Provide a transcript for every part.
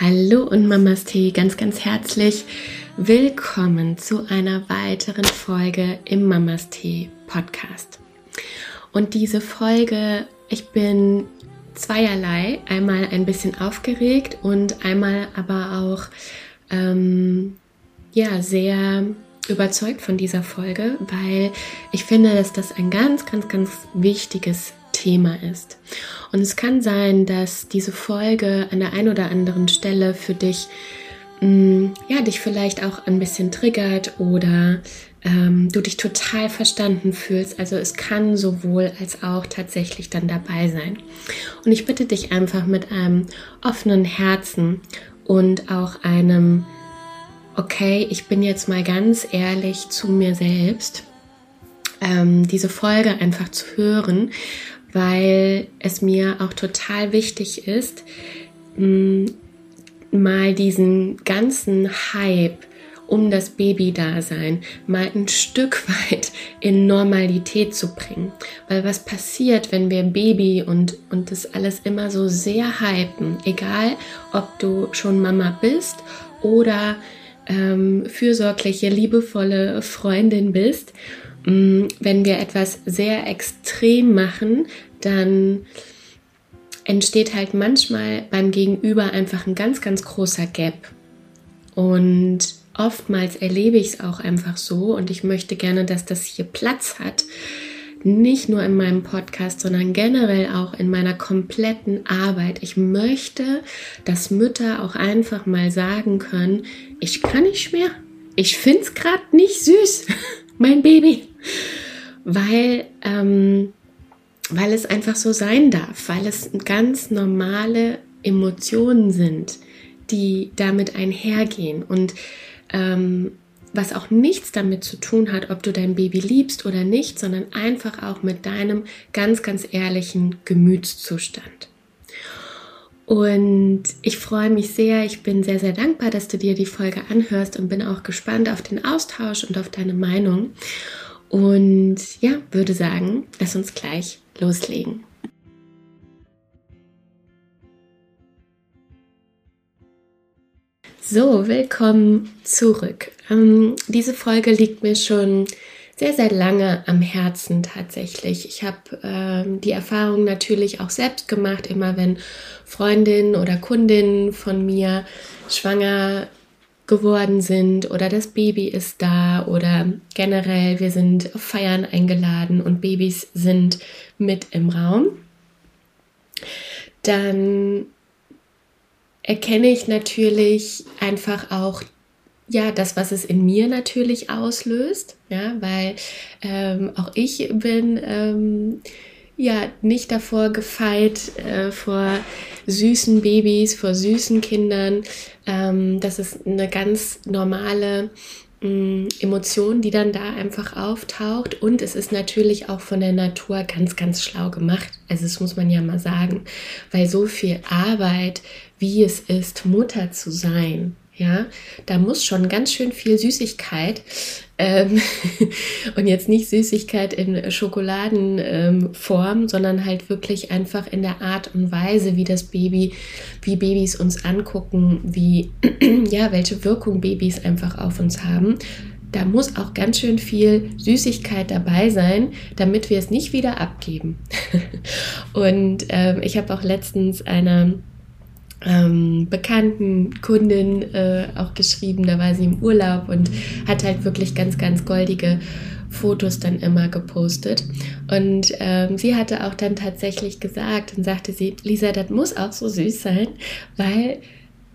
Hallo und Mamas Tee, ganz, ganz herzlich willkommen zu einer weiteren Folge im Mamas Tee Podcast. Und diese Folge, ich bin zweierlei, einmal ein bisschen aufgeregt und einmal aber auch ähm, ja sehr überzeugt von dieser Folge, weil ich finde, dass das ein ganz, ganz, ganz wichtiges Thema ist. Und es kann sein, dass diese Folge an der einen oder anderen Stelle für dich, mh, mm, ja, dich vielleicht auch ein bisschen triggert oder ähm, du dich total verstanden fühlst. Also es kann sowohl als auch tatsächlich dann dabei sein. Und ich bitte dich einfach mit einem offenen Herzen und auch einem, okay, ich bin jetzt mal ganz ehrlich zu mir selbst, ähm, diese Folge einfach zu hören, weil es mir auch total wichtig ist, mal diesen ganzen Hype um das Baby-Dasein mal ein Stück weit in Normalität zu bringen. Weil was passiert, wenn wir Baby und, und das alles immer so sehr hypen, egal ob du schon Mama bist oder ähm, fürsorgliche, liebevolle Freundin bist, wenn wir etwas sehr extrem machen, dann entsteht halt manchmal beim Gegenüber einfach ein ganz, ganz großer Gap. Und oftmals erlebe ich es auch einfach so und ich möchte gerne, dass das hier Platz hat. Nicht nur in meinem Podcast, sondern generell auch in meiner kompletten Arbeit. Ich möchte, dass Mütter auch einfach mal sagen können, ich kann nicht mehr. Ich finde es gerade nicht süß. mein Baby. Weil, ähm, weil es einfach so sein darf, weil es ganz normale Emotionen sind, die damit einhergehen und ähm, was auch nichts damit zu tun hat, ob du dein Baby liebst oder nicht, sondern einfach auch mit deinem ganz, ganz ehrlichen Gemütszustand. Und ich freue mich sehr, ich bin sehr, sehr dankbar, dass du dir die Folge anhörst und bin auch gespannt auf den Austausch und auf deine Meinung. Und ja, würde sagen, lass uns gleich loslegen. So, willkommen zurück. Ähm, diese Folge liegt mir schon sehr, sehr lange am Herzen tatsächlich. Ich habe ähm, die Erfahrung natürlich auch selbst gemacht, immer wenn Freundinnen oder Kundinnen von mir schwanger geworden sind oder das Baby ist da oder generell wir sind auf Feiern eingeladen und Babys sind mit im Raum, dann erkenne ich natürlich einfach auch ja, das, was es in mir natürlich auslöst, ja, weil ähm, auch ich bin ähm, ja nicht davor gefeit, äh, vor süßen Babys, vor süßen Kindern. Ähm, das ist eine ganz normale mm, Emotion, die dann da einfach auftaucht. Und es ist natürlich auch von der Natur ganz, ganz schlau gemacht. Also das muss man ja mal sagen, weil so viel Arbeit, wie es ist, Mutter zu sein, ja, da muss schon ganz schön viel Süßigkeit ähm, und jetzt nicht Süßigkeit in Schokoladenform, ähm, sondern halt wirklich einfach in der Art und Weise, wie das Baby, wie Babys uns angucken, wie ja, welche Wirkung Babys einfach auf uns haben. Da muss auch ganz schön viel Süßigkeit dabei sein, damit wir es nicht wieder abgeben. und ähm, ich habe auch letztens eine ähm, bekannten Kundin äh, auch geschrieben, da war sie im Urlaub und hat halt wirklich ganz, ganz goldige Fotos dann immer gepostet. Und ähm, sie hatte auch dann tatsächlich gesagt und sagte sie, Lisa, das muss auch so süß sein, weil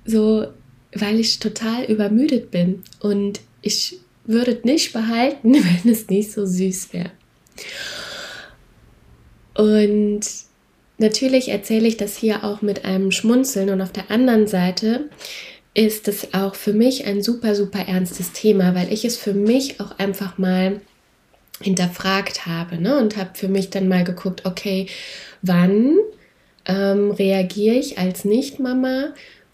so, weil ich total übermüdet bin und ich würde nicht behalten, wenn es nicht so süß wäre. Und Natürlich erzähle ich das hier auch mit einem Schmunzeln und auf der anderen Seite ist es auch für mich ein super, super ernstes Thema, weil ich es für mich auch einfach mal hinterfragt habe ne? und habe für mich dann mal geguckt, okay, wann ähm, reagiere ich als Nicht-Mama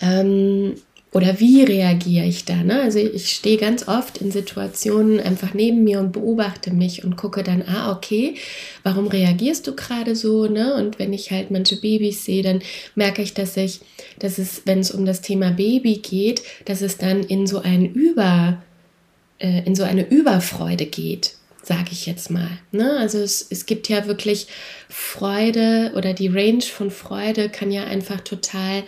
ähm, oder wie reagiere ich da? Ne? Also ich stehe ganz oft in Situationen einfach neben mir und beobachte mich und gucke dann, ah, okay, warum reagierst du gerade so? Ne? Und wenn ich halt manche Babys sehe, dann merke ich, dass ich, dass es, wenn es um das Thema Baby geht, dass es dann in so ein Über, äh, in so eine Überfreude geht sage ich jetzt mal. Ne? Also es, es gibt ja wirklich Freude oder die Range von Freude kann ja einfach total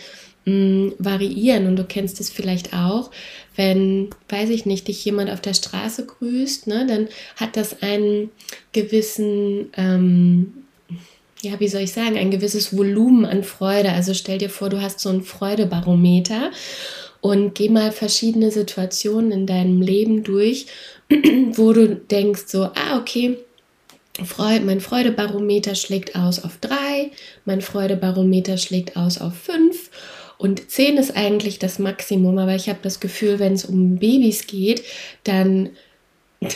mh, variieren und du kennst es vielleicht auch, wenn, weiß ich nicht, dich jemand auf der Straße grüßt, ne, dann hat das einen gewissen, ähm, ja, wie soll ich sagen, ein gewisses Volumen an Freude. Also stell dir vor, du hast so ein Freudebarometer und geh mal verschiedene Situationen in deinem Leben durch, wo du denkst so, ah, okay, mein Freudebarometer schlägt aus auf drei, mein Freudebarometer schlägt aus auf fünf und 10 ist eigentlich das Maximum, aber ich habe das Gefühl, wenn es um Babys geht, dann,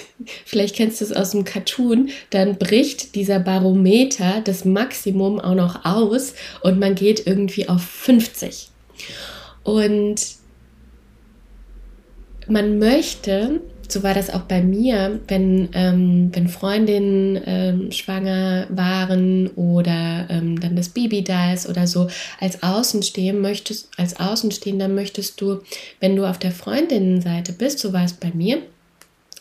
vielleicht kennst du es aus dem Cartoon, dann bricht dieser Barometer das Maximum auch noch aus und man geht irgendwie auf 50. Und man möchte so war das auch bei mir, wenn, ähm, wenn Freundinnen ähm, schwanger waren oder ähm, dann das Baby da ist oder so. Als Außenstehender möchtest, als Außenstehender möchtest du, wenn du auf der Freundinnenseite bist, so war es bei mir,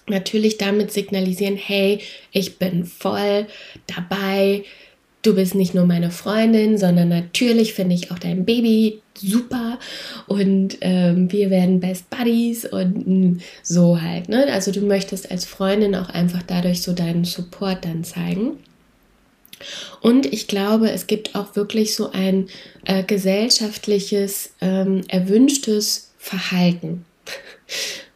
natürlich damit signalisieren, hey, ich bin voll dabei, du bist nicht nur meine Freundin, sondern natürlich finde ich auch dein Baby super und ähm, wir werden Best Buddies und mm, so halt. Ne? Also du möchtest als Freundin auch einfach dadurch so deinen Support dann zeigen. Und ich glaube, es gibt auch wirklich so ein äh, gesellschaftliches, ähm, erwünschtes Verhalten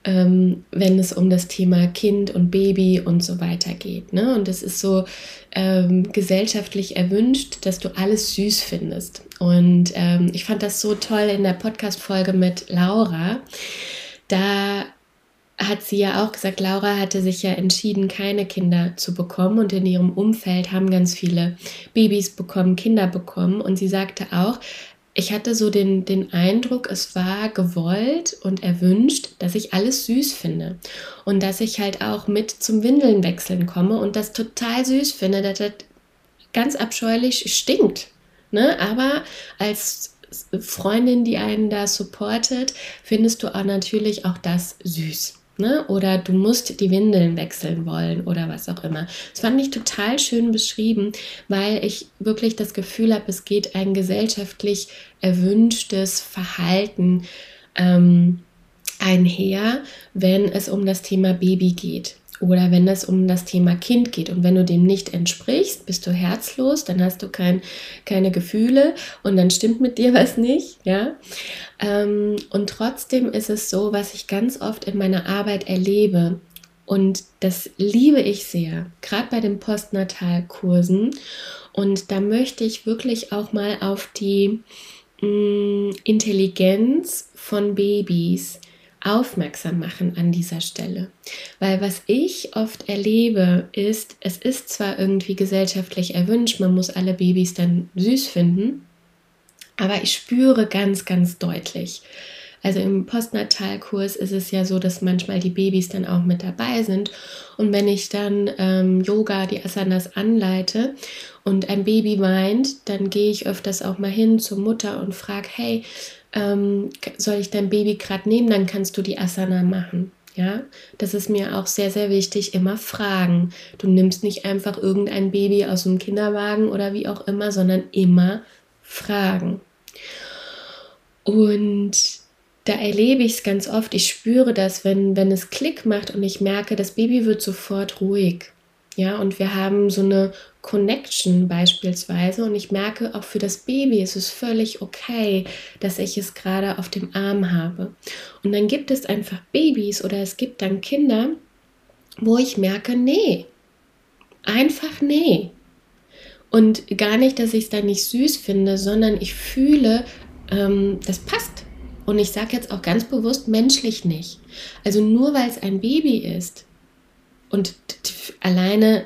ähm, wenn es um das Thema Kind und Baby und so weiter geht. Ne? Und es ist so ähm, gesellschaftlich erwünscht, dass du alles süß findest. Und ähm, ich fand das so toll in der Podcast-Folge mit Laura. Da hat sie ja auch gesagt, Laura hatte sich ja entschieden, keine Kinder zu bekommen und in ihrem Umfeld haben ganz viele Babys bekommen, Kinder bekommen und sie sagte auch, ich hatte so den, den Eindruck, es war gewollt und erwünscht, dass ich alles süß finde. Und dass ich halt auch mit zum Windeln wechseln komme und das total süß finde, dass das ganz abscheulich stinkt. Ne? Aber als Freundin, die einen da supportet, findest du auch natürlich auch das süß. Ne? Oder du musst die Windeln wechseln wollen oder was auch immer. Das fand ich total schön beschrieben, weil ich wirklich das Gefühl habe, es geht ein gesellschaftlich erwünschtes Verhalten ähm, einher, wenn es um das Thema Baby geht oder wenn es um das Thema Kind geht. Und wenn du dem nicht entsprichst, bist du herzlos, dann hast du kein, keine Gefühle und dann stimmt mit dir was nicht. Ja? Ähm, und trotzdem ist es so, was ich ganz oft in meiner Arbeit erlebe. Und das liebe ich sehr, gerade bei den Postnatalkursen. Und da möchte ich wirklich auch mal auf die mh, mm, Intelligenz von Babys aufmerksam machen an dieser Stelle. Weil was ich oft erlebe, ist, es ist zwar irgendwie gesellschaftlich erwünscht, man muss alle Babys dann süß finden, aber ich spüre ganz, ganz deutlich, also im Postnatalkurs ist es ja so, dass manchmal die Babys dann auch mit dabei sind. Und wenn ich dann ähm, Yoga, die Asanas anleite und ein Baby weint, dann gehe ich öfters auch mal hin zur Mutter und frage, hey, ähm, soll ich dein Baby gerade nehmen, dann kannst du die Asana machen. Ja, das ist mir auch sehr, sehr wichtig. Immer fragen. Du nimmst nicht einfach irgendein Baby aus dem Kinderwagen oder wie auch immer, sondern immer fragen. Und da erlebe ich es ganz oft. Ich spüre das, wenn, wenn es Klick macht und ich merke, das Baby wird sofort ruhig. Ja, und wir haben so eine Connection beispielsweise und ich merke, auch für das Baby ist es völlig okay, dass ich es gerade auf dem Arm habe. Und dann gibt es einfach Babys oder es gibt dann Kinder, wo ich merke, nee, einfach nee. Und gar nicht, dass ich es dann nicht süß finde, sondern ich fühle, ähm, das passt. Und ich sage jetzt auch ganz bewusst menschlich nicht. Also nur weil es ein Baby ist, und alleine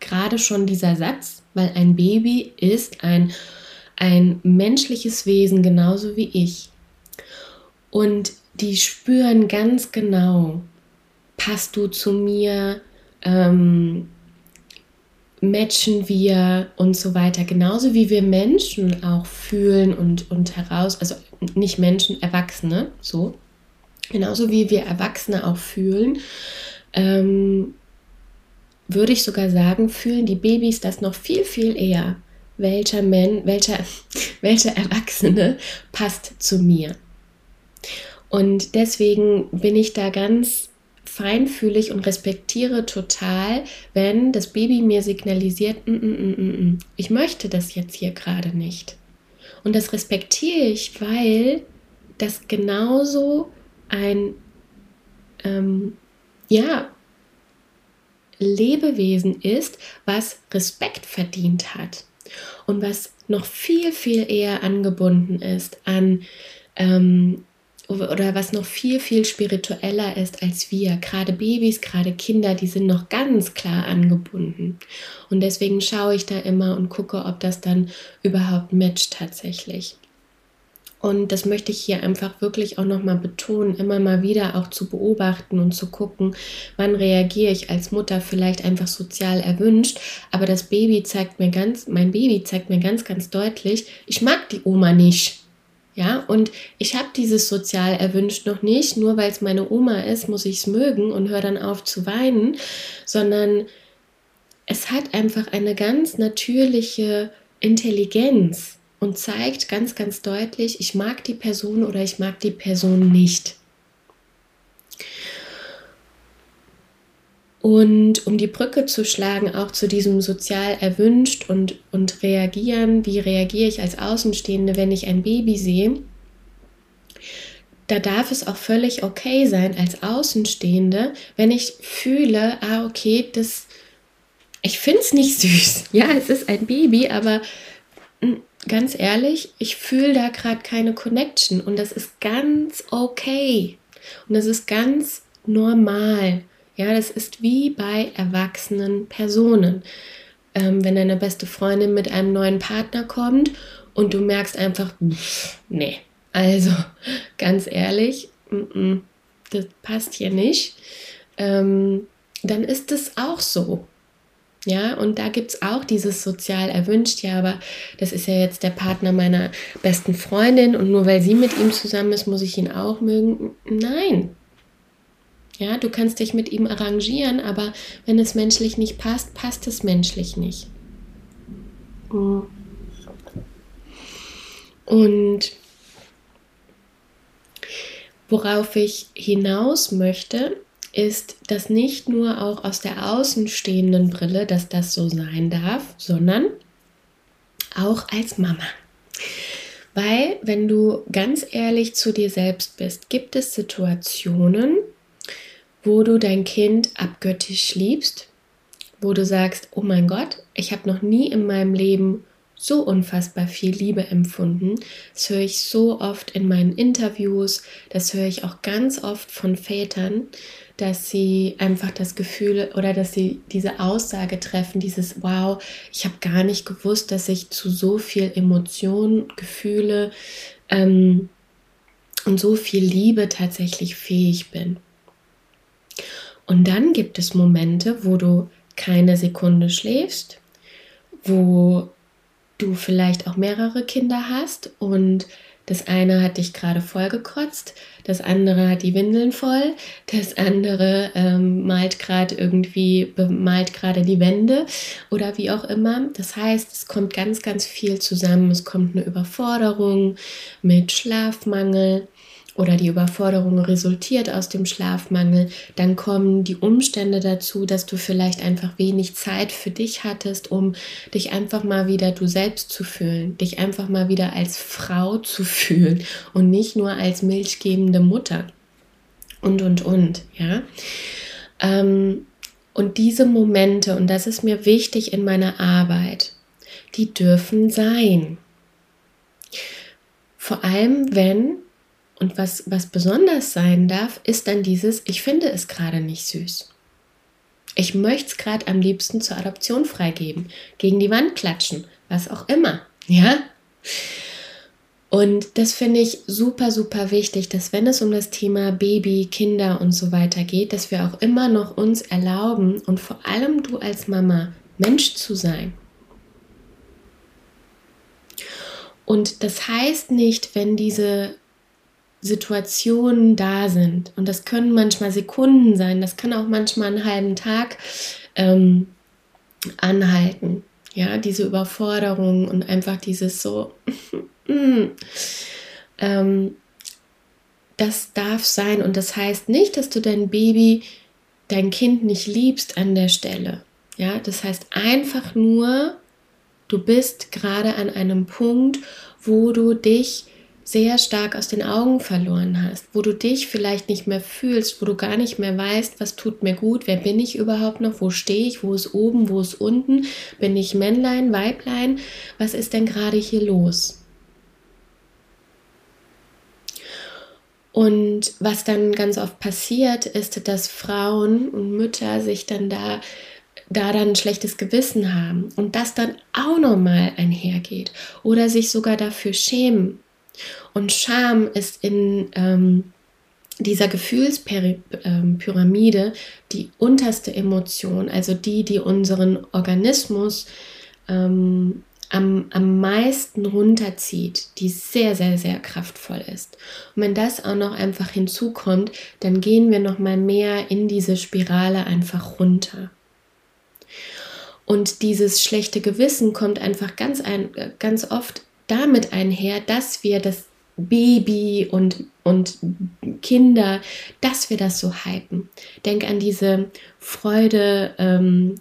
gerade schon dieser Satz, weil ein Baby ist ein, ein menschliches Wesen genauso wie ich. Und die spüren ganz genau, passt du zu mir, ähm, matchen wir und so weiter. Genauso wie wir Menschen auch fühlen und, und heraus, also nicht Menschen, Erwachsene, so. Genauso wie wir Erwachsene auch fühlen, ähm, würde ich sogar sagen, fühlen die Babys das noch viel, viel eher. Welcher Mann, welcher, welcher Erwachsene passt zu mir? Und deswegen bin ich da ganz feinfühlig und respektiere total, wenn das Baby mir signalisiert, mm, mm, mm, ich möchte das jetzt hier gerade nicht. Und das respektiere ich, weil das genauso ein, ähm, ja, Lebewesen ist, was Respekt verdient hat und was noch viel, viel eher angebunden ist an ähm, oder was noch viel, viel spiritueller ist als wir. Gerade Babys, gerade Kinder, die sind noch ganz klar angebunden. Und deswegen schaue ich da immer und gucke, ob das dann überhaupt matcht tatsächlich. Und das möchte ich hier einfach wirklich auch nochmal betonen, immer mal wieder auch zu beobachten und zu gucken, wann reagiere ich als Mutter vielleicht einfach sozial erwünscht. Aber das Baby zeigt mir ganz, mein Baby zeigt mir ganz, ganz deutlich, ich mag die Oma nicht. Ja, und ich habe dieses sozial erwünscht noch nicht, nur weil es meine Oma ist, muss ich es mögen und höre dann auf zu weinen, sondern es hat einfach eine ganz natürliche Intelligenz und zeigt ganz, ganz deutlich, ich mag die Person oder ich mag die Person nicht. Und um die Brücke zu schlagen, auch zu diesem sozial erwünscht und, und reagieren, wie reagiere ich als Außenstehende, wenn ich ein Baby sehe, da darf es auch völlig okay sein als Außenstehende, wenn ich fühle, ah, okay, das, ich finde es nicht süß. Ja, es ist ein Baby, aber hm, ganz ehrlich, ich fühle da gerade keine Connection und das ist ganz okay. Und das ist ganz normal. Ja, das ist wie bei erwachsenen Personen. Ähm, wenn deine beste Freundin mit einem neuen Partner kommt und du merkst einfach, nee, also ganz ehrlich, m -m, das passt hier nicht, ähm, dann ist es auch so. Ja, und da gibt es auch dieses sozial erwünscht, ja, aber das ist ja jetzt der Partner meiner besten Freundin und nur weil sie mit ihm zusammen ist, muss ich ihn auch mögen. Nein, ja, du kannst dich mit ihm arrangieren, aber wenn es menschlich nicht passt, passt es menschlich nicht. Und worauf ich hinaus möchte, ist, dass nicht nur auch aus der außenstehenden Brille, dass das so sein darf, sondern auch als Mama. Weil, wenn du ganz ehrlich zu dir selbst bist, gibt es Situationen, wo du dein Kind abgöttisch liebst, wo du sagst, oh mein Gott, ich habe noch nie in meinem Leben so unfassbar viel Liebe empfunden. Das höre ich so oft in meinen Interviews, das höre ich auch ganz oft von Vätern, dass sie einfach das Gefühl oder dass sie diese Aussage treffen, dieses Wow, ich habe gar nicht gewusst, dass ich zu so viel Emotionen, Gefühle ähm, und so viel Liebe tatsächlich fähig bin. Und dann gibt es Momente, wo du keine Sekunde schläfst, wo du vielleicht auch mehrere Kinder hast und das eine hat dich gerade vollgekotzt, das andere hat die Windeln voll, das andere ähm, malt gerade irgendwie, bemalt gerade die Wände oder wie auch immer. Das heißt, es kommt ganz, ganz viel zusammen. Es kommt eine Überforderung mit Schlafmangel, oder die Überforderung resultiert aus dem Schlafmangel, dann kommen die Umstände dazu, dass du vielleicht einfach wenig Zeit für dich hattest, um dich einfach mal wieder du selbst zu fühlen, dich einfach mal wieder als Frau zu fühlen und nicht nur als milchgebende Mutter und und und, ja. Ähm, und diese Momente, und das ist mir wichtig in meiner Arbeit, die dürfen sein. Vor allem, wenn und was, was besonders sein darf, ist dann dieses, ich finde es gerade nicht süß. Ich möchte es gerade am liebsten zur Adoption freigeben, gegen die Wand klatschen, was auch immer, ja? Und das finde ich super, super wichtig, dass wenn es um das Thema Baby, Kinder und so weiter geht, dass wir auch immer noch uns erlauben und vor allem du als Mama Mensch zu sein. Und das heißt nicht, wenn diese Situationen da sind, und das können manchmal Sekunden sein, das kann auch manchmal einen halben Tag ähm, anhalten, ja, diese Überforderung und einfach dieses so, mm, ähm, das darf sein. Und das heißt nicht, dass du dein Baby, dein Kind nicht liebst an der Stelle. Ja, das heißt einfach nur, du bist gerade an einem Punkt, wo du dich sehr stark aus den Augen verloren hast, wo du dich vielleicht nicht mehr fühlst, wo du gar nicht mehr weißt, was tut mir gut, wer bin ich überhaupt noch, wo stehe ich, wo ist oben, wo ist unten, bin ich Männlein, Weiblein, was ist denn gerade hier los? Und was dann ganz oft passiert, ist, dass Frauen und Mütter sich dann da da dann ein schlechtes Gewissen haben und das dann auch nochmal einhergeht oder sich sogar dafür schämen. Und Scham ist in ähm, dieser Gefühlspyramide die unterste Emotion, also die, die unseren Organismus ähm, am, am meisten runterzieht, die sehr, sehr, sehr kraftvoll ist. Und wenn das auch noch einfach hinzukommt, dann gehen wir noch mal mehr in diese Spirale einfach runter. Und dieses schlechte Gewissen kommt einfach ganz, ein, ganz oft damit einher, dass wir das Baby und, und Kinder, dass wir das so hypen. Denk an diese Freude, ähm,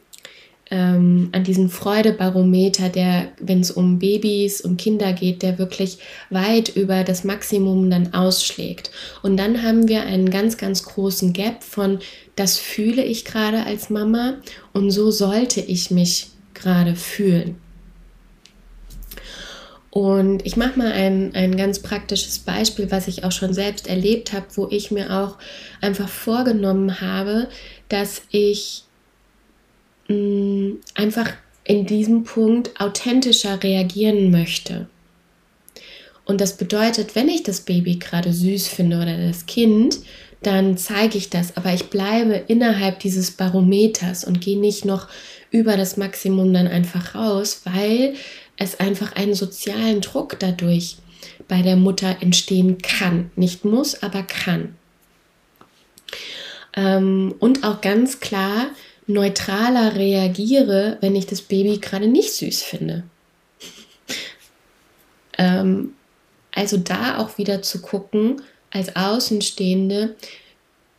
ähm, an diesen Freudebarometer, der, wenn es um Babys und Kinder geht, der wirklich weit über das Maximum dann ausschlägt. Und dann haben wir einen ganz, ganz großen Gap von, das fühle ich gerade als Mama und so sollte ich mich gerade fühlen. Und ich mache mal ein, ein ganz praktisches Beispiel, was ich auch schon selbst erlebt habe, wo ich mir auch einfach vorgenommen habe, dass ich mh, einfach in diesem Punkt authentischer reagieren möchte. Und das bedeutet, wenn ich das Baby gerade süß finde oder das Kind, dann zeige ich das, aber ich bleibe innerhalb dieses Barometers und gehe nicht noch über das Maximum dann einfach raus, weil es einfach einen sozialen Druck dadurch bei der Mutter entstehen kann. Nicht muss, aber kann. Ähm, und auch ganz klar, neutraler reagiere, wenn ich das Baby gerade nicht süß finde. ähm, also da auch wieder zu gucken, als Außenstehende,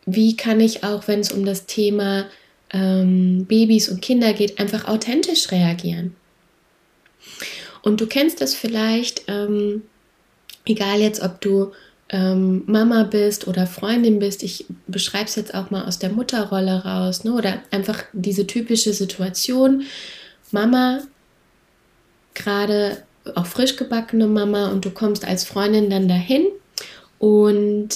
wie kann ich auch, wenn es um das Thema ähm, Babys und Kinder geht, einfach authentisch reagieren. Und du kennst das vielleicht, ähm, egal jetzt, ob du ähm, Mama bist oder Freundin bist, ich beschreibe es jetzt auch mal aus der Mutterrolle raus, ne? oder einfach diese typische Situation, Mama, gerade auch frisch gebackene Mama und du kommst als Freundin dann dahin und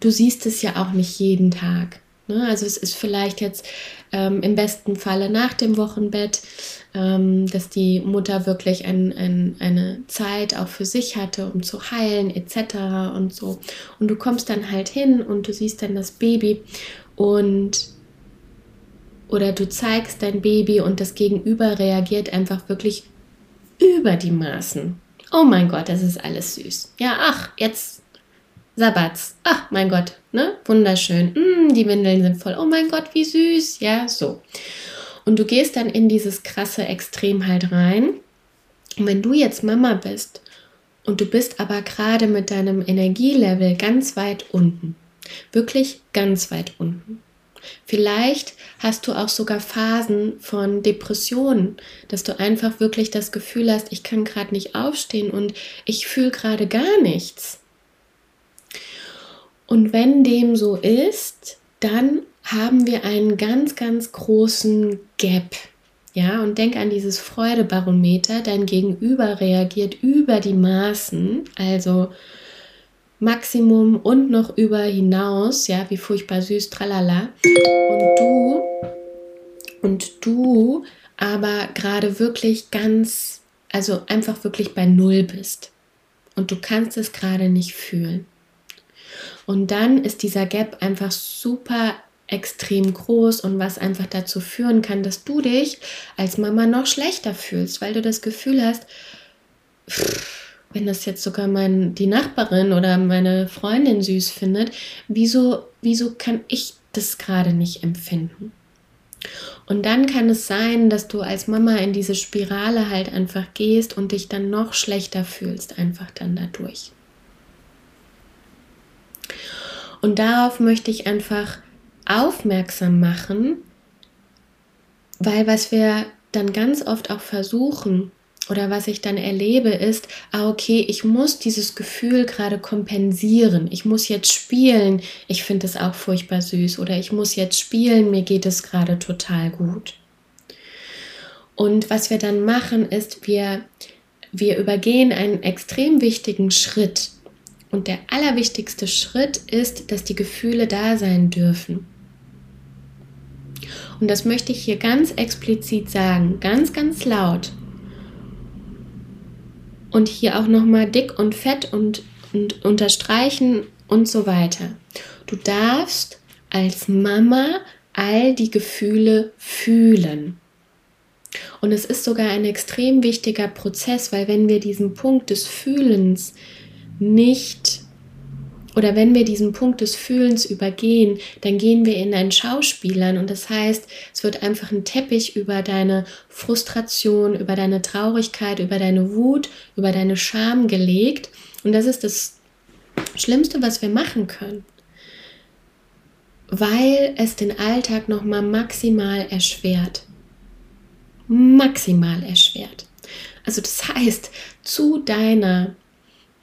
du siehst es ja auch nicht jeden Tag. Ne? Also es ist vielleicht jetzt ähm, im besten Falle nach dem Wochenbett, ähm, dass die Mutter wirklich ein, ein, eine Zeit auch für sich hatte, um zu heilen etc. und so. Und du kommst dann halt hin und du siehst dann das Baby und oder du zeigst dein Baby und das Gegenüber reagiert einfach wirklich über die Maßen. Oh mein Gott, das ist alles süß. Ja, ach, jetzt Sabbats. Ach, mein Gott, ne? Wunderschön. Mm, die Windeln sind voll. Oh mein Gott, wie süß. Ja, so. Und du gehst dann in dieses krasse Extrem halt rein. Und wenn du jetzt Mama bist und du bist aber gerade mit deinem Energielevel ganz weit unten, wirklich ganz weit unten. Vielleicht hast du auch sogar Phasen von Depressionen, dass du einfach wirklich das Gefühl hast, ich kann gerade nicht aufstehen und ich fühle gerade gar nichts. Und wenn dem so ist, dann haben wir einen ganz, ganz großen Gap. Ja, und denk an dieses Freudebarometer. Dein Gegenüber reagiert über die Maßen, also Maximum und noch über hinaus, ja, wie furchtbar süß, tralala. Und du, und du aber gerade wirklich ganz, also einfach wirklich bei Null bist. und du kannst es gerade nicht fühlen. Und dann ist dieser Gap einfach super extrem groß und was einfach dazu führen kann, dass du dich als Mama noch schlechter fühlst, weil du das Gefühl hast, wenn das jetzt sogar mein, die Nachbarin oder meine Freundin süß findet, wieso, wieso kann ich das gerade nicht empfinden? Und dann kann es sein, dass du als Mama in diese Spirale halt einfach gehst und dich dann noch schlechter fühlst, einfach dann dadurch. Und darauf möchte ich einfach aufmerksam machen, weil was wir dann ganz oft auch versuchen oder was ich dann erlebe ist, ah okay, ich muss dieses Gefühl gerade kompensieren. Ich muss jetzt spielen. Ich finde es auch furchtbar süß oder ich muss jetzt spielen, mir geht es gerade total gut. Und was wir dann machen ist, wir wir übergehen einen extrem wichtigen Schritt. Und der allerwichtigste Schritt ist, dass die Gefühle da sein dürfen. Und das möchte ich hier ganz explizit sagen, ganz, ganz laut. Und hier auch nochmal dick und fett und, und unterstreichen und so weiter. Du darfst als Mama all die Gefühle fühlen. Und es ist sogar ein extrem wichtiger Prozess, weil wenn wir diesen Punkt des Fühlens nicht oder wenn wir diesen Punkt des Fühlens übergehen, dann gehen wir in ein Schauspielern und das heißt, es wird einfach ein Teppich über deine Frustration, über deine Traurigkeit, über deine Wut, über deine Scham gelegt und das ist das Schlimmste, was wir machen können, weil es den Alltag noch mal maximal erschwert. Maximal erschwert. Also das heißt, zu deiner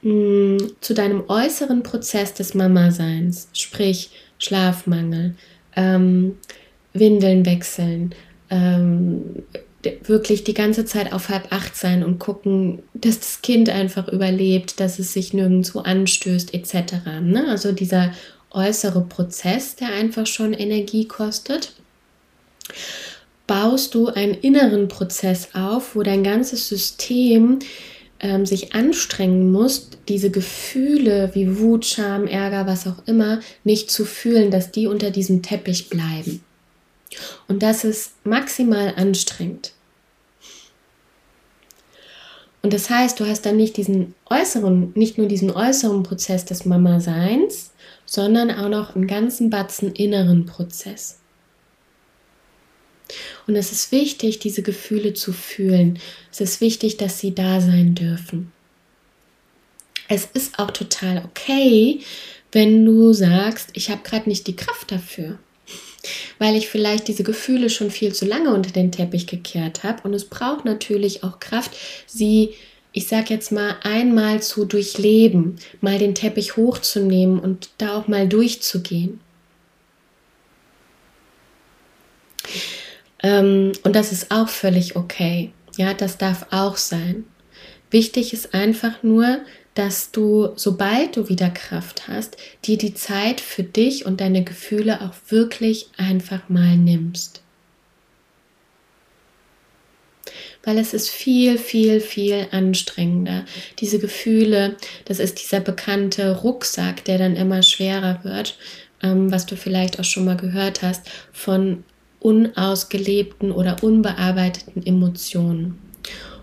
mh, zu deinem äußeren Prozess des Mama-Seins, sprich Schlafmangel, ähm, Windeln wechseln, ähm, wirklich die ganze Zeit auf halb acht sein und gucken, dass das Kind einfach überlebt, dass es sich nirgendwo anstößt, etc. Ne? Also dieser äußere Prozess, der einfach schon Energie kostet, baust du einen inneren Prozess auf, wo dein ganzes System ähm, sich anstrengen muss, diese Gefühle wie Wut, Scham, Ärger, was auch immer, nicht zu fühlen, dass die unter diesem Teppich bleiben. Und das ist maximal anstrengend. Und das heißt, du hast dann nicht diesen äußeren, nicht nur diesen äußeren Prozess des Mama-Seins, sondern auch noch einen ganzen Batzen inneren Prozess. Und es ist wichtig, diese Gefühle zu fühlen. Es ist wichtig, dass sie da sein dürfen. Es ist auch total okay, wenn du sagst, ich habe gerade nicht die Kraft dafür, weil ich vielleicht diese Gefühle schon viel zu lange unter den Teppich gekehrt habe. Und es braucht natürlich auch Kraft, sie, ich sage jetzt mal, einmal zu durchleben, mal den Teppich hochzunehmen und da auch mal durchzugehen. Ähm, und das ist auch völlig okay. Ja, das darf auch sein. Wichtig ist einfach nur, dass du, sobald du wieder Kraft hast, dir die Zeit für dich und deine Gefühle auch wirklich einfach mal nimmst. Weil es ist viel, viel, viel anstrengender. Diese Gefühle, das ist dieser bekannte Rucksack, der dann immer schwerer wird, ähm, was du vielleicht auch schon mal gehört hast, von unausgelebten oder unbearbeiteten Emotionen.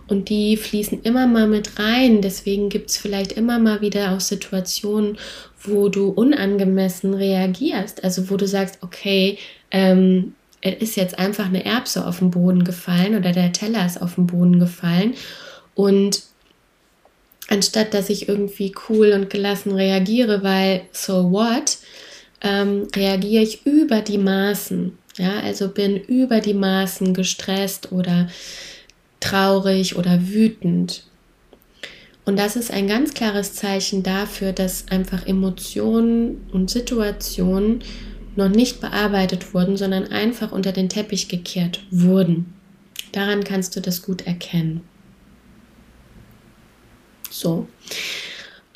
Und die fließen immer mal mit rein. Deswegen gibt es vielleicht immer mal wieder auch Situationen, wo du unangemessen reagierst. Also wo du sagst, okay, ähm, es ist jetzt einfach eine Erbse auf den Boden gefallen oder der Teller ist auf den Boden gefallen. Und anstatt dass ich irgendwie cool und gelassen reagiere, weil so what, ähm, reagiere ich über die Maßen. Ja, also bin über die Maßen gestresst oder traurig oder wütend. Und das ist ein ganz klares Zeichen dafür, dass einfach Emotionen und Situationen noch nicht bearbeitet wurden, sondern einfach unter den Teppich gekehrt wurden. Daran kannst du das gut erkennen. So.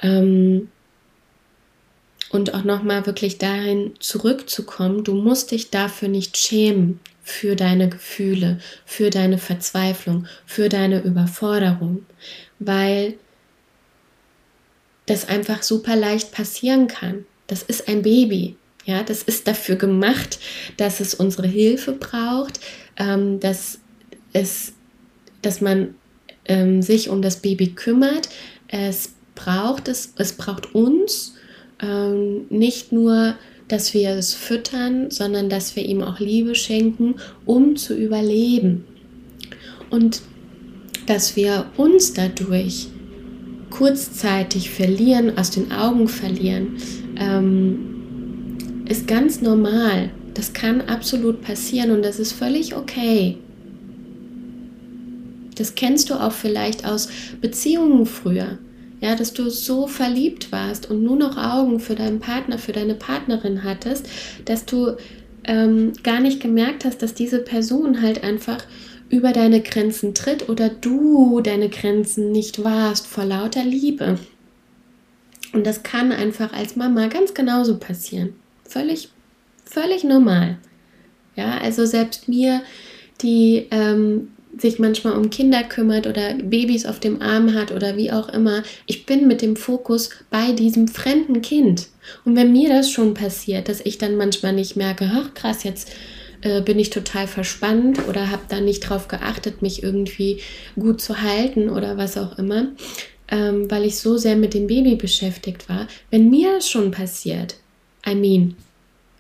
Ähm, und auch nochmal wirklich dahin zurückzukommen, du musst dich dafür nicht schämen für deine Gefühle, für deine Verzweiflung, für deine Überforderung, weil das einfach super leicht passieren kann. Das ist ein Baby. Ja, das ist dafür gemacht, dass es unsere Hilfe braucht, ähm, dass es, dass man ähm, sich um das Baby kümmert. Es braucht es, es braucht uns ähm, nicht nur, dass wir es füttern, sondern dass wir ihm auch Liebe schenken, um zu überleben. Und dass wir uns dadurch kurzzeitig verlieren, aus den Augen verlieren, ähm, ist ganz normal. Das kann absolut passieren und das ist völlig okay. Das kennst du auch vielleicht aus Beziehungen früher. Ja, dass du so verliebt warst und nur noch Augen für deinen Partner, für deine Partnerin hattest, dass du ähm, gar nicht gemerkt hast, dass diese Person halt einfach über deine Grenzen tritt oder du deine Grenzen nicht wahrst vor lauter Liebe. Und das kann einfach als Mama ganz genauso passieren. Völlig, völlig normal. Ja, also selbst mir, die ähm, sich manchmal um Kinder kümmert oder Babys auf dem Arm hat oder wie auch immer, ich bin mit dem Fokus bei diesem fremden Kind. Und wenn mir das schon passiert, dass ich dann manchmal nicht merke, ach krass, jetzt äh, bin ich total verspannt oder habe da nicht drauf geachtet, mich irgendwie gut zu halten oder was auch immer, ähm, weil ich so sehr mit dem Baby beschäftigt war. Wenn mir das schon passiert, I mean,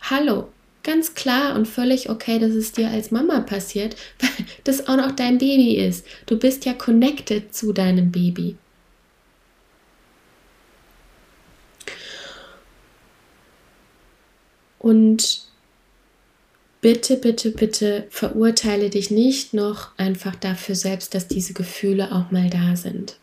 hallo, ganz klar und völlig okay, dass es dir als Mama passiert, weil das auch noch dein Baby ist. Du bist ja connected zu deinem Baby. Und bitte, bitte, bitte verurteile dich nicht noch einfach dafür selbst, dass diese Gefühle auch mal da sind.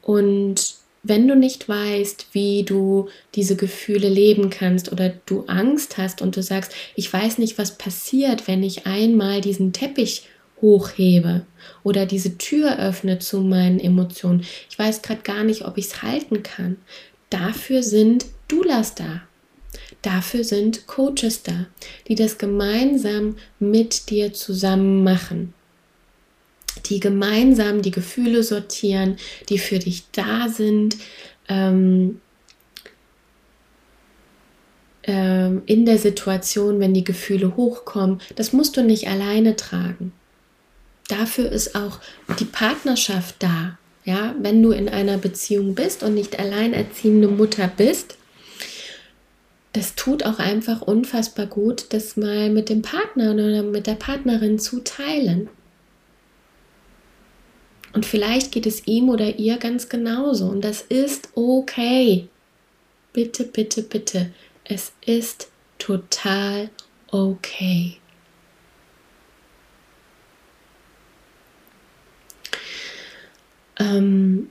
Und wenn du nicht weißt, wie du diese Gefühle leben kannst oder du Angst hast und du sagst, ich weiß nicht, was passiert, wenn ich einmal diesen Teppich hochhebe oder diese Tür öffne zu meinen Emotionen, ich weiß gerade gar nicht, ob ich es halten kann. Dafür sind Doulas da. Dafür sind Coaches da, die das gemeinsam mit dir zusammen machen. Die gemeinsam die Gefühle sortieren, die für dich da sind, ähm, ähm, in der Situation, wenn die Gefühle hochkommen. Das musst du nicht alleine tragen. Dafür ist auch die Partnerschaft da. Ja, wenn du in einer Beziehung bist und nicht alleinerziehende Mutter bist, das tut auch einfach unfassbar gut, das mal mit dem Partner oder mit der Partnerin zu teilen. Und vielleicht geht es ihm oder ihr ganz genauso. Und das ist okay. Bitte, bitte, bitte. Es ist total okay. Ähm,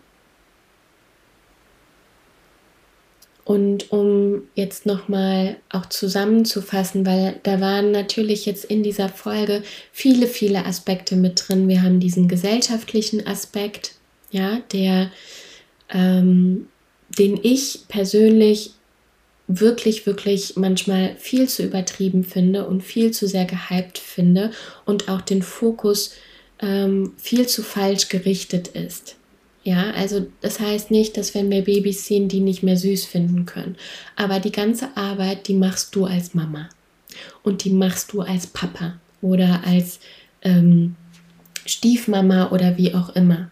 Und um jetzt nochmal auch zusammenzufassen, weil da waren natürlich jetzt in dieser Folge viele, viele Aspekte mit drin. Wir haben diesen gesellschaftlichen Aspekt, ja, der, ähm, den ich persönlich wirklich, wirklich manchmal viel zu übertrieben finde und viel zu sehr gehypt finde und auch den Fokus ähm, viel zu falsch gerichtet ist. Ja, also das heißt nicht, dass wenn wir Babys sehen, die nicht mehr süß finden können. Aber die ganze Arbeit, die machst du als Mama. Und die machst du als Papa oder als ähm, Stiefmama oder wie auch immer.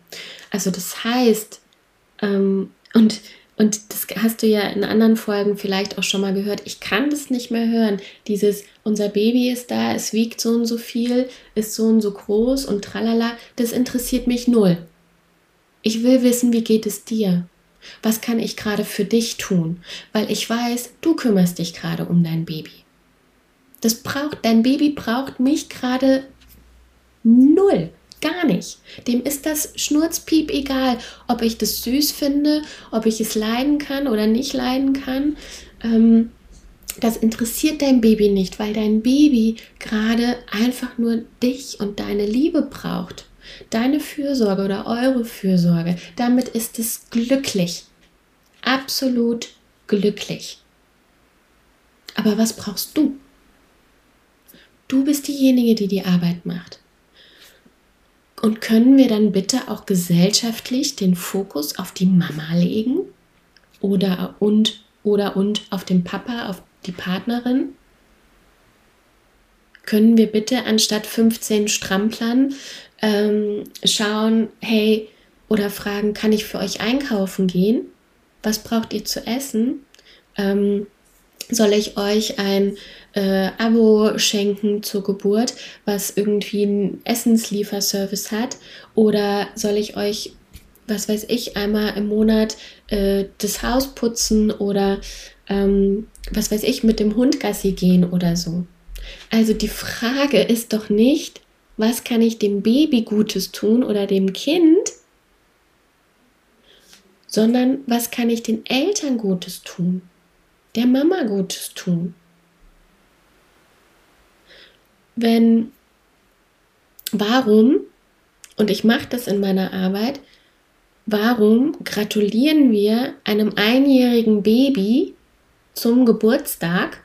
Also das heißt, ähm, und, und das hast du ja in anderen Folgen vielleicht auch schon mal gehört, ich kann das nicht mehr hören. Dieses, unser Baby ist da, es wiegt so und so viel, ist so und so groß und tralala, das interessiert mich null. Ich will wissen, wie geht es dir? Was kann ich gerade für dich tun? Weil ich weiß, du kümmerst dich gerade um dein Baby. Das braucht, dein Baby braucht mich gerade null. Gar nicht. Dem ist das Schnurzpiep egal, ob ich das süß finde, ob ich es leiden kann oder nicht leiden kann. Ähm, das interessiert dein Baby nicht, weil dein Baby gerade einfach nur dich und deine Liebe braucht deine Fürsorge oder eure Fürsorge, damit ist es glücklich. Absolut glücklich. Aber was brauchst du? Du bist diejenige, die die Arbeit macht. Und können wir dann bitte auch gesellschaftlich den Fokus auf die Mama legen oder und oder und auf den Papa, auf die Partnerin? Können wir bitte anstatt 15 Stramplern ähm, schauen, hey, oder fragen, kann ich für euch einkaufen gehen? Was braucht ihr zu essen? Ähm, soll ich euch ein äh, Abo schenken zur Geburt, was irgendwie einen Essenslieferservice hat? Oder soll ich euch, was weiß ich, einmal im Monat äh, das Haus putzen oder ähm, was weiß ich, mit dem Hund Gassi gehen oder so? Also die Frage ist doch nicht, was kann ich dem Baby Gutes tun oder dem Kind, sondern was kann ich den Eltern Gutes tun, der Mama Gutes tun. Wenn, warum, und ich mache das in meiner Arbeit, warum gratulieren wir einem einjährigen Baby zum Geburtstag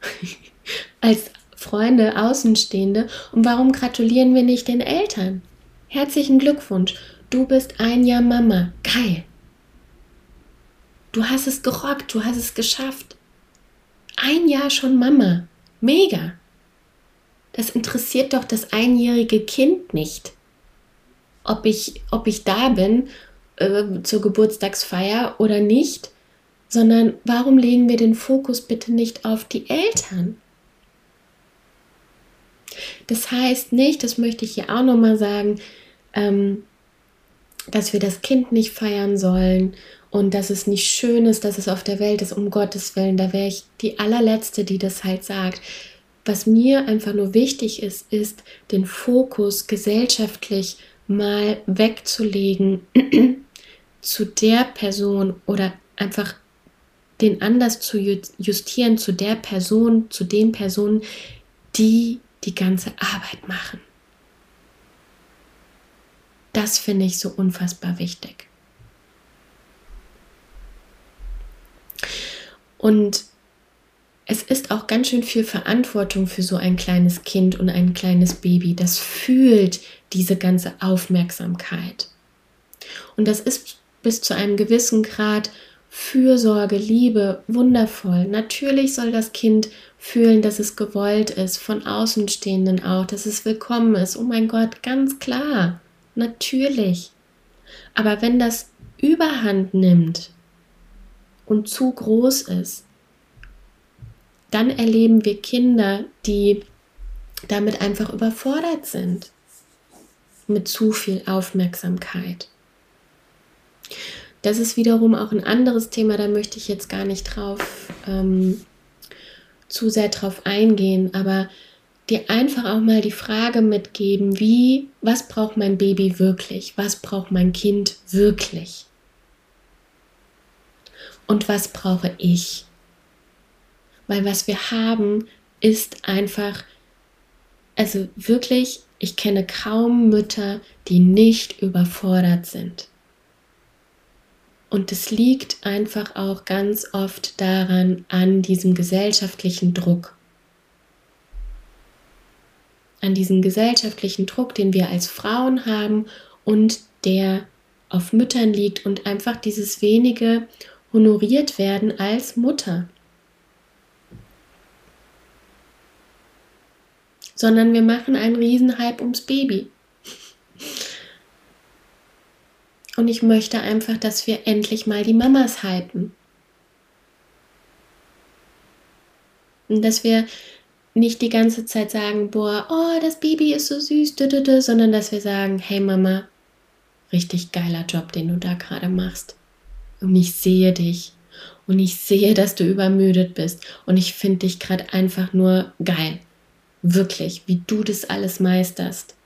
als Freunde, Außenstehende und warum gratulieren wir nicht den Eltern? Herzlichen Glückwunsch, du bist ein Jahr Mama. Geil. Du hast es gerockt, du hast es geschafft. Ein Jahr schon Mama. Mega. Das interessiert doch das einjährige Kind nicht. Ob ich, ob ich da bin äh, zur Geburtstagsfeier oder nicht, sondern warum legen wir den Fokus bitte nicht auf die Eltern? Das heißt nicht, das möchte ich hier auch nochmal sagen, ähm, dass wir das Kind nicht feiern sollen und dass es nicht schön ist, dass es auf der Welt ist, um Gottes Willen. Da wäre ich die allerletzte, die das halt sagt. Was mir einfach nur wichtig ist, ist, den Fokus gesellschaftlich mal wegzulegen zu der Person oder einfach den anders zu justieren zu der Person, zu den Personen, die die ganze Arbeit machen. Das finde ich so unfassbar wichtig. Und es ist auch ganz schön viel Verantwortung für so ein kleines Kind und ein kleines Baby. Das fühlt diese ganze Aufmerksamkeit. Und das ist bis zu einem gewissen Grad Fürsorge, Liebe, wundervoll. Natürlich soll das Kind fühlen, dass es gewollt ist, von Außenstehenden auch, dass es willkommen ist. Oh mein Gott, ganz klar, natürlich. Aber wenn das überhand nimmt und zu groß ist, dann erleben wir Kinder, die damit einfach überfordert sind, mit zu viel Aufmerksamkeit. Das ist wiederum auch ein anderes Thema, da möchte ich jetzt gar nicht drauf ähm, zu sehr drauf eingehen, aber dir einfach auch mal die Frage mitgeben, wie, was braucht mein Baby wirklich? Was braucht mein Kind wirklich? Und was brauche ich? Weil was wir haben, ist einfach, also wirklich, ich kenne kaum Mütter, die nicht überfordert sind. Und es liegt einfach auch ganz oft daran, an diesem gesellschaftlichen Druck. An diesem gesellschaftlichen Druck, den wir als Frauen haben und der auf Müttern liegt und einfach dieses wenige honoriert werden als Mutter. Sondern wir machen einen Riesenhype ums Baby. Und ich möchte einfach, dass wir endlich mal die Mamas hypen. Und dass wir nicht die ganze Zeit sagen, boah, oh, das Baby ist so süß, sondern dass wir sagen, hey Mama, richtig geiler Job, den du da gerade machst. Und ich sehe dich. Und ich sehe, dass du übermüdet bist. Und ich finde dich gerade einfach nur geil. Wirklich, wie du das alles meisterst.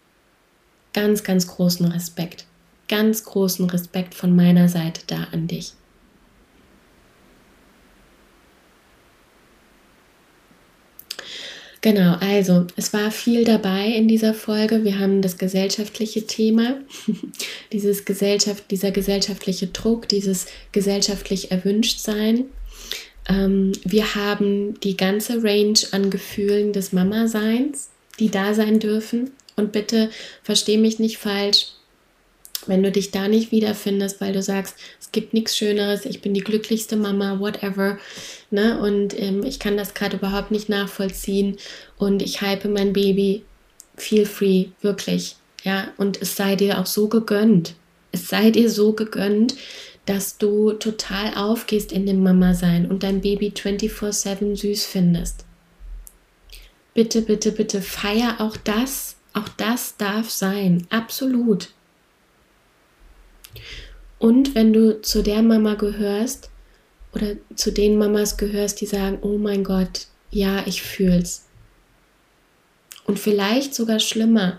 Ganz, ganz großen Respekt ganz großen Respekt von meiner Seite da an dich. Genau, also es war viel dabei in dieser Folge. Wir haben das gesellschaftliche Thema, dieses Gesellschaft, dieser gesellschaftliche Druck, dieses gesellschaftlich Erwünschtsein. Ähm, wir haben die ganze Range an Gefühlen des Mama-Seins, die da sein dürfen Und bitte versteh mich nicht falsch, wenn du dich da nicht wiederfindest, weil du sagst, es gibt nichts Schöneres, ich bin die glücklichste Mama, whatever, ne? Und ähm, ich kann das gerade überhaupt nicht nachvollziehen und ich hype mein Baby, feel free, wirklich, ja? Und es sei dir auch so gegönnt, es sei dir so gegönnt, dass du total aufgehst in dem Mama-Sein und dein Baby 24-7 süß findest. Bitte, bitte, bitte feier auch das. Auch das darf sein. Absolut. Und wenn du zu der Mama gehörst oder zu den Mamas gehörst, die sagen, oh mein Gott, ja, ich fühl's. Und vielleicht sogar schlimmer,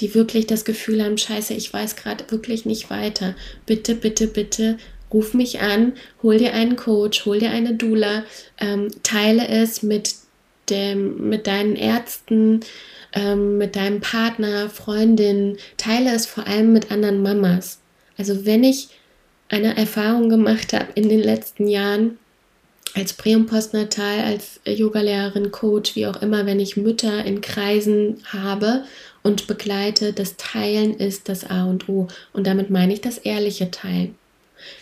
die wirklich das Gefühl haben, scheiße, ich weiß gerade wirklich nicht weiter. Bitte, bitte, bitte, ruf mich an, hol dir einen Coach, hol dir eine Doula, ähm, teile es mit, dem, mit deinen Ärzten, ähm, mit deinem Partner, Freundin, teile es vor allem mit anderen Mamas. Also wenn ich eine Erfahrung gemacht habe in den letzten Jahren, als Prä- und Postnatal, als Yogalehrerin, Coach, wie auch immer, wenn ich Mütter in Kreisen habe und begleite, das Teilen ist das A und O. Und damit meine ich das ehrliche Teilen.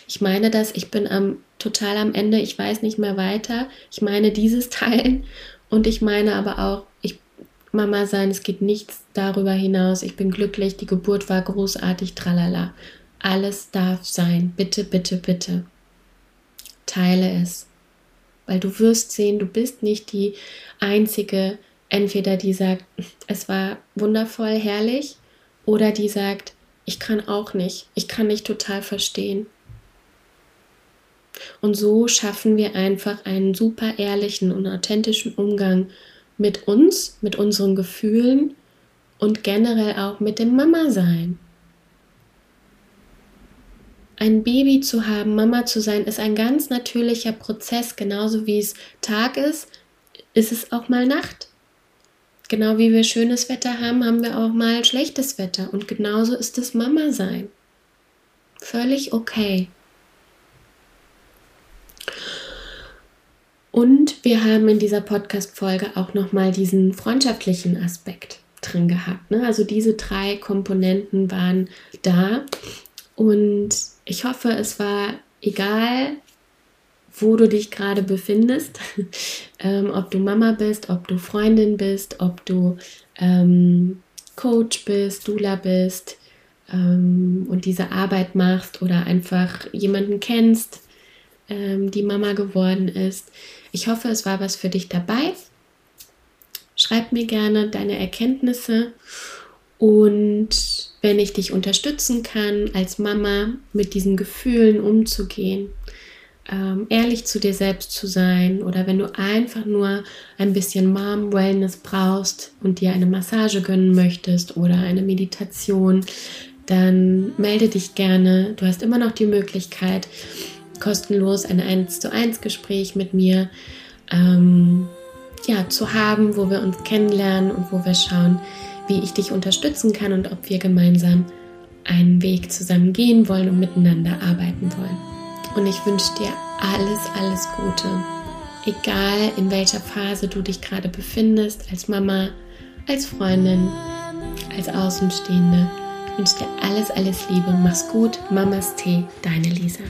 Ich meine das, ich bin am, total am Ende, ich weiß nicht mehr weiter. Ich meine dieses Teilen und ich meine aber auch, ich Mama sein, es geht nichts darüber hinaus. Ich bin glücklich, die Geburt war großartig, tralala. Alles darf sein. Bitte, bitte, bitte. Teile es. Weil du wirst sehen, du bist nicht die einzige, entweder die sagt, es war wundervoll, herrlich, oder die sagt, ich kann auch nicht, ich kann nicht total verstehen. Und so schaffen wir einfach einen super ehrlichen und authentischen Umgang mit uns, mit unseren Gefühlen und generell auch mit dem Mama-Sein. Ein Baby zu haben, Mama zu sein, ist ein ganz natürlicher Prozess. Genauso wie es Tag ist, ist es auch mal Nacht. Genau wie wir schönes Wetter haben, haben wir auch mal schlechtes Wetter. Und genauso ist es Mama sein. Völlig okay. Und wir haben in dieser Podcast-Folge auch nochmal diesen freundschaftlichen Aspekt drin gehabt. Ne? Also diese drei Komponenten waren da. Und ich hoffe, es war egal, wo du dich gerade befindest, ähm, ob du Mama bist, ob du Freundin bist, ob du ähm, Coach bist, Dula bist ähm, und diese Arbeit machst oder einfach jemanden kennst, ähm, die Mama geworden ist. Ich hoffe, es war was für dich dabei. Schreib mir gerne deine Erkenntnisse und wenn ich dich unterstützen kann, als Mama mit diesen Gefühlen umzugehen, ähm, ehrlich zu dir selbst zu sein oder wenn du einfach nur ein bisschen Mom-Wellness brauchst und dir eine Massage gönnen möchtest oder eine Meditation, dann melde dich gerne. Du hast immer noch die Möglichkeit, kostenlos ein 1 zu 1 Gespräch mit mir ähm, ja, zu haben, wo wir uns kennenlernen und wo wir schauen, wie ich dich unterstützen kann und ob wir gemeinsam einen Weg zusammen gehen wollen und miteinander arbeiten wollen. Und ich wünsche dir alles, alles Gute. Egal in welcher Phase du dich gerade befindest, als Mama, als Freundin, als Außenstehende. Ich wünsche dir alles, alles Liebe. Mach's gut. Mamas Tee, deine Lisa.